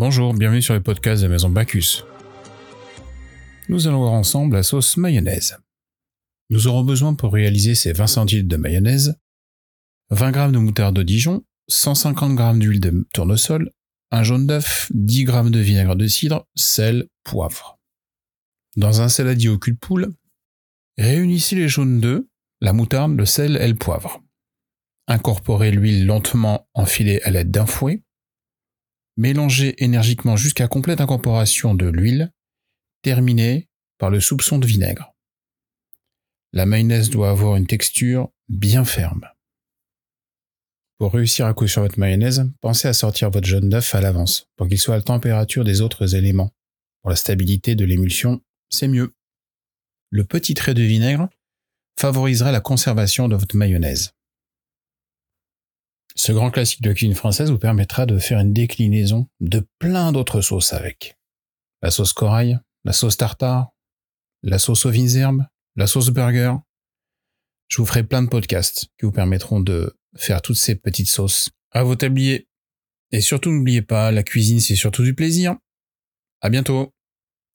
Bonjour, bienvenue sur le podcast de Maison Bacchus. Nous allons voir ensemble la sauce mayonnaise. Nous aurons besoin pour réaliser ces 20 centilitres de mayonnaise 20 g de moutarde de Dijon, 150 g d'huile de tournesol, un jaune d'œuf, 10 g de vinaigre de cidre, sel, poivre. Dans un saladier au cul de poule, réunissez les jaunes d'œufs, la moutarde, le sel et le poivre. Incorporez l'huile lentement enfilée à l'aide d'un fouet. Mélangez énergiquement jusqu'à complète incorporation de l'huile, terminée par le soupçon de vinaigre. La mayonnaise doit avoir une texture bien ferme. Pour réussir à coucher votre mayonnaise, pensez à sortir votre jaune d'œuf à l'avance pour qu'il soit à la température des autres éléments. Pour la stabilité de l'émulsion, c'est mieux. Le petit trait de vinaigre favorisera la conservation de votre mayonnaise. Ce grand classique de cuisine française vous permettra de faire une déclinaison de plein d'autres sauces avec. La sauce corail, la sauce tartare, la sauce aux herbes, la sauce burger. Je vous ferai plein de podcasts qui vous permettront de faire toutes ces petites sauces à vos tabliers. Et surtout n'oubliez pas, la cuisine c'est surtout du plaisir. À bientôt